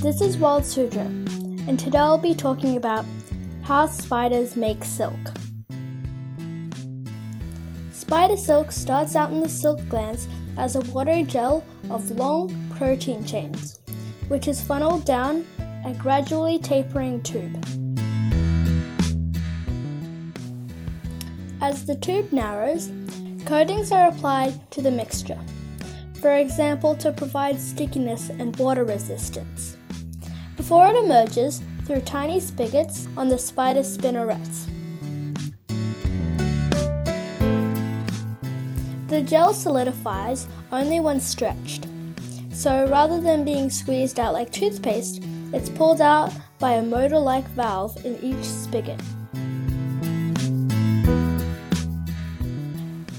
This is Wild Suzhou, and today I'll be talking about how spiders make silk. Spider silk starts out in the silk glands as a watery gel of long protein chains, which is funneled down a gradually tapering tube. As the tube narrows, coatings are applied to the mixture, for example, to provide stickiness and water resistance, before it emerges through tiny spigots on the spider spinnerets. The gel solidifies only when stretched, so rather than being squeezed out like toothpaste, it's pulled out by a motor like valve in each spigot.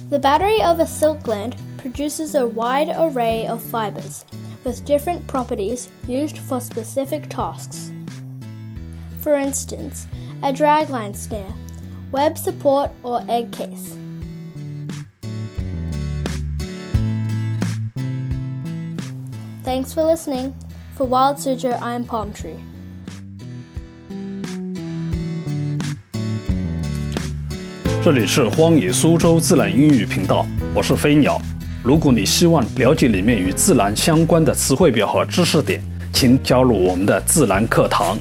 The battery of a silk gland produces a wide array of fibers with different properties used for specific tasks. For instance, a dragline snare, web support, or egg case. Thanks for listening. For Wild Suzhou, I'm Palm Tree. this 这里是荒野苏州自然英语频道，我是飞鸟。如果你希望了解里面与自然相关的词汇表和知识点，请加入我们的自然课堂。